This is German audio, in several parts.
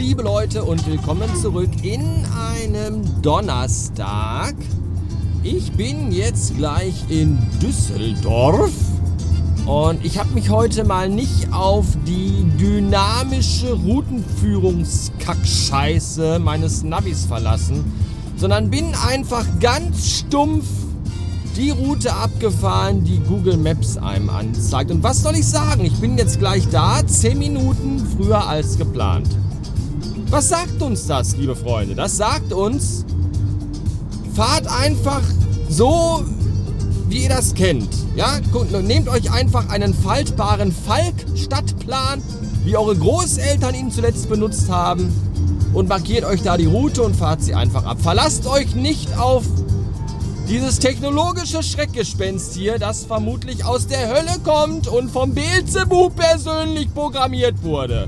liebe Leute und willkommen zurück in einem Donnerstag. Ich bin jetzt gleich in Düsseldorf und ich habe mich heute mal nicht auf die dynamische Routenführungskackscheiße meines Navis verlassen, sondern bin einfach ganz stumpf die Route abgefahren, die Google Maps einem anzeigt. Und was soll ich sagen? Ich bin jetzt gleich da, 10 Minuten früher als geplant. Was sagt uns das, liebe Freunde? Das sagt uns, fahrt einfach so, wie ihr das kennt. Ja, nehmt euch einfach einen faltbaren Falk-Stadtplan, wie eure Großeltern ihn zuletzt benutzt haben, und markiert euch da die Route und fahrt sie einfach ab. Verlasst euch nicht auf dieses technologische Schreckgespenst hier, das vermutlich aus der Hölle kommt und vom Beelzebub persönlich programmiert wurde.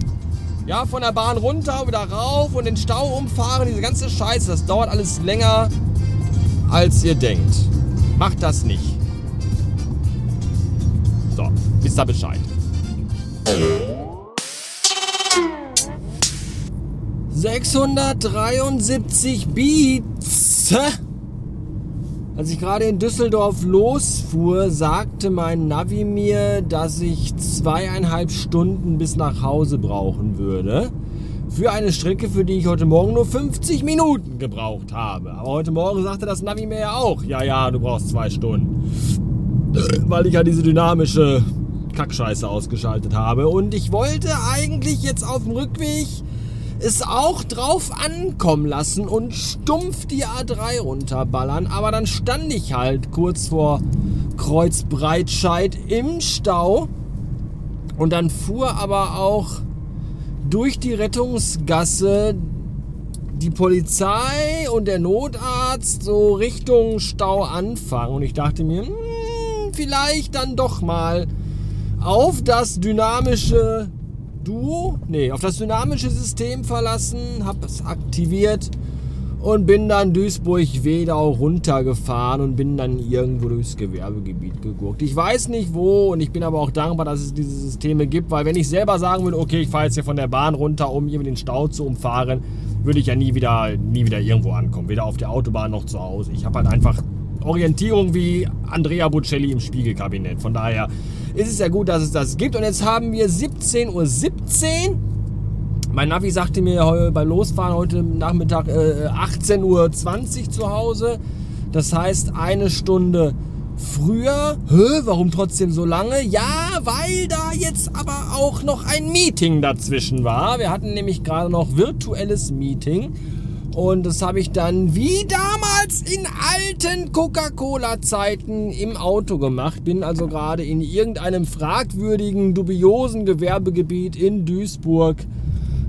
Ja, von der Bahn runter, wieder rauf und den Stau umfahren, diese ganze Scheiße, das dauert alles länger, als ihr denkt. Macht das nicht. So, wisst ihr Bescheid. ...673 Beats. Als ich gerade in Düsseldorf losfuhr, sagte mein Navi mir, dass ich zweieinhalb Stunden bis nach Hause brauchen würde. Für eine Strecke, für die ich heute Morgen nur 50 Minuten gebraucht habe. Aber heute Morgen sagte das Navi mir ja auch, ja, ja, du brauchst zwei Stunden. Weil ich ja diese dynamische Kackscheiße ausgeschaltet habe. Und ich wollte eigentlich jetzt auf dem Rückweg es auch drauf ankommen lassen und stumpf die A3 runterballern. Aber dann stand ich halt kurz vor Kreuzbreitscheid im Stau. Und dann fuhr aber auch durch die Rettungsgasse die Polizei und der Notarzt so Richtung Stauanfang. Und ich dachte mir, hm, vielleicht dann doch mal auf das dynamische Duo, nee, auf das dynamische System verlassen, habe es aktiviert und bin dann Duisburg-Wedau runtergefahren und bin dann irgendwo durchs Gewerbegebiet geguckt. Ich weiß nicht wo und ich bin aber auch dankbar, dass es diese Systeme gibt, weil wenn ich selber sagen würde, okay, ich fahre jetzt hier von der Bahn runter, um irgendwie den Stau zu umfahren, würde ich ja nie wieder, nie wieder irgendwo ankommen, weder auf der Autobahn noch zu Hause. Ich habe halt einfach Orientierung wie Andrea Bocelli im Spiegelkabinett. Von daher ist es ja gut, dass es das gibt. Und jetzt haben wir 17.17 Uhr. 17. Mein Navi sagte mir beim Losfahren heute Nachmittag äh, 18.20 Uhr zu Hause. Das heißt eine Stunde früher. Hä, warum trotzdem so lange? Ja, weil da jetzt aber auch noch ein Meeting dazwischen war. Wir hatten nämlich gerade noch virtuelles Meeting. Und das habe ich dann wie damals in alten Coca-Cola-Zeiten im Auto gemacht. Bin also gerade in irgendeinem fragwürdigen, dubiosen Gewerbegebiet in Duisburg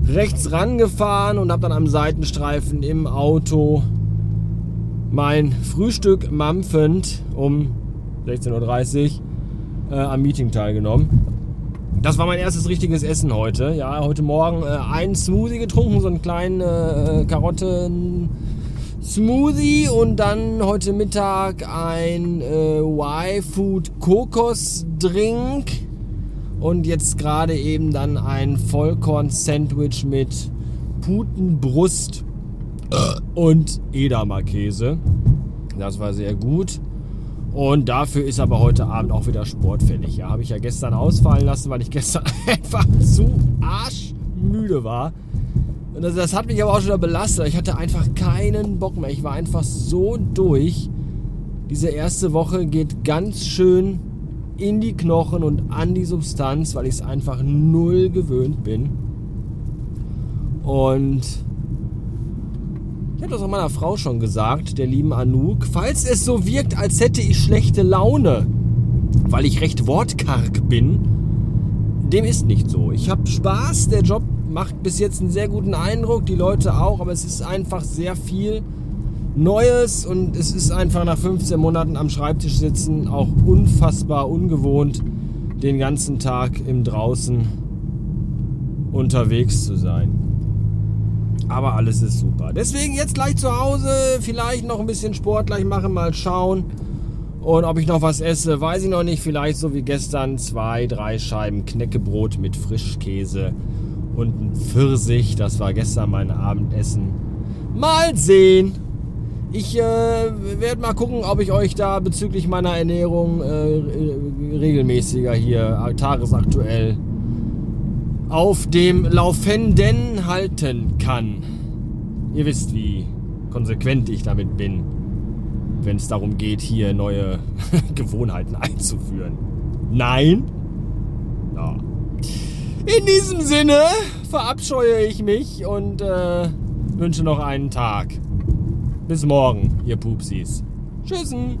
rechts rangefahren und habe dann am Seitenstreifen im Auto mein Frühstück mampfend um 16.30 Uhr äh, am Meeting teilgenommen. Das war mein erstes richtiges Essen heute. Ja, heute Morgen äh, einen Smoothie getrunken, so einen kleinen äh, Karotten-Smoothie und dann heute Mittag ein äh, Y-Food-Kokos-Drink und jetzt gerade eben dann ein Vollkorn-Sandwich mit Putenbrust und Edamer-Käse. Das war sehr gut. Und dafür ist aber heute Abend auch wieder sportfällig. Ja, habe ich ja gestern ausfallen lassen, weil ich gestern einfach zu arschmüde war. Und das, das, hat mich aber auch schon wieder belastet. Ich hatte einfach keinen Bock mehr. Ich war einfach so durch. Diese erste Woche geht ganz schön in die Knochen und an die Substanz, weil ich es einfach null gewöhnt bin. Und habe das auch meiner Frau schon gesagt, der lieben Anouk. Falls es so wirkt, als hätte ich schlechte Laune, weil ich recht wortkarg bin, dem ist nicht so. Ich habe Spaß, der Job macht bis jetzt einen sehr guten Eindruck, die Leute auch, aber es ist einfach sehr viel Neues und es ist einfach nach 15 Monaten am Schreibtisch sitzen auch unfassbar ungewohnt, den ganzen Tag im Draußen unterwegs zu sein. Aber alles ist super. Deswegen jetzt gleich zu Hause, vielleicht noch ein bisschen Sport gleich machen, mal schauen. Und ob ich noch was esse, weiß ich noch nicht. Vielleicht so wie gestern zwei, drei Scheiben Knäckebrot mit Frischkäse und ein Pfirsich. Das war gestern mein Abendessen. Mal sehen. Ich äh, werde mal gucken, ob ich euch da bezüglich meiner Ernährung äh, regelmäßiger hier, tagesaktuell, auf dem Laufenden halten kann. Ihr wisst, wie konsequent ich damit bin, wenn es darum geht, hier neue Gewohnheiten einzuführen. Nein? Ja. In diesem Sinne verabscheue ich mich und äh, wünsche noch einen Tag. Bis morgen, ihr Pupsis. Tschüssen.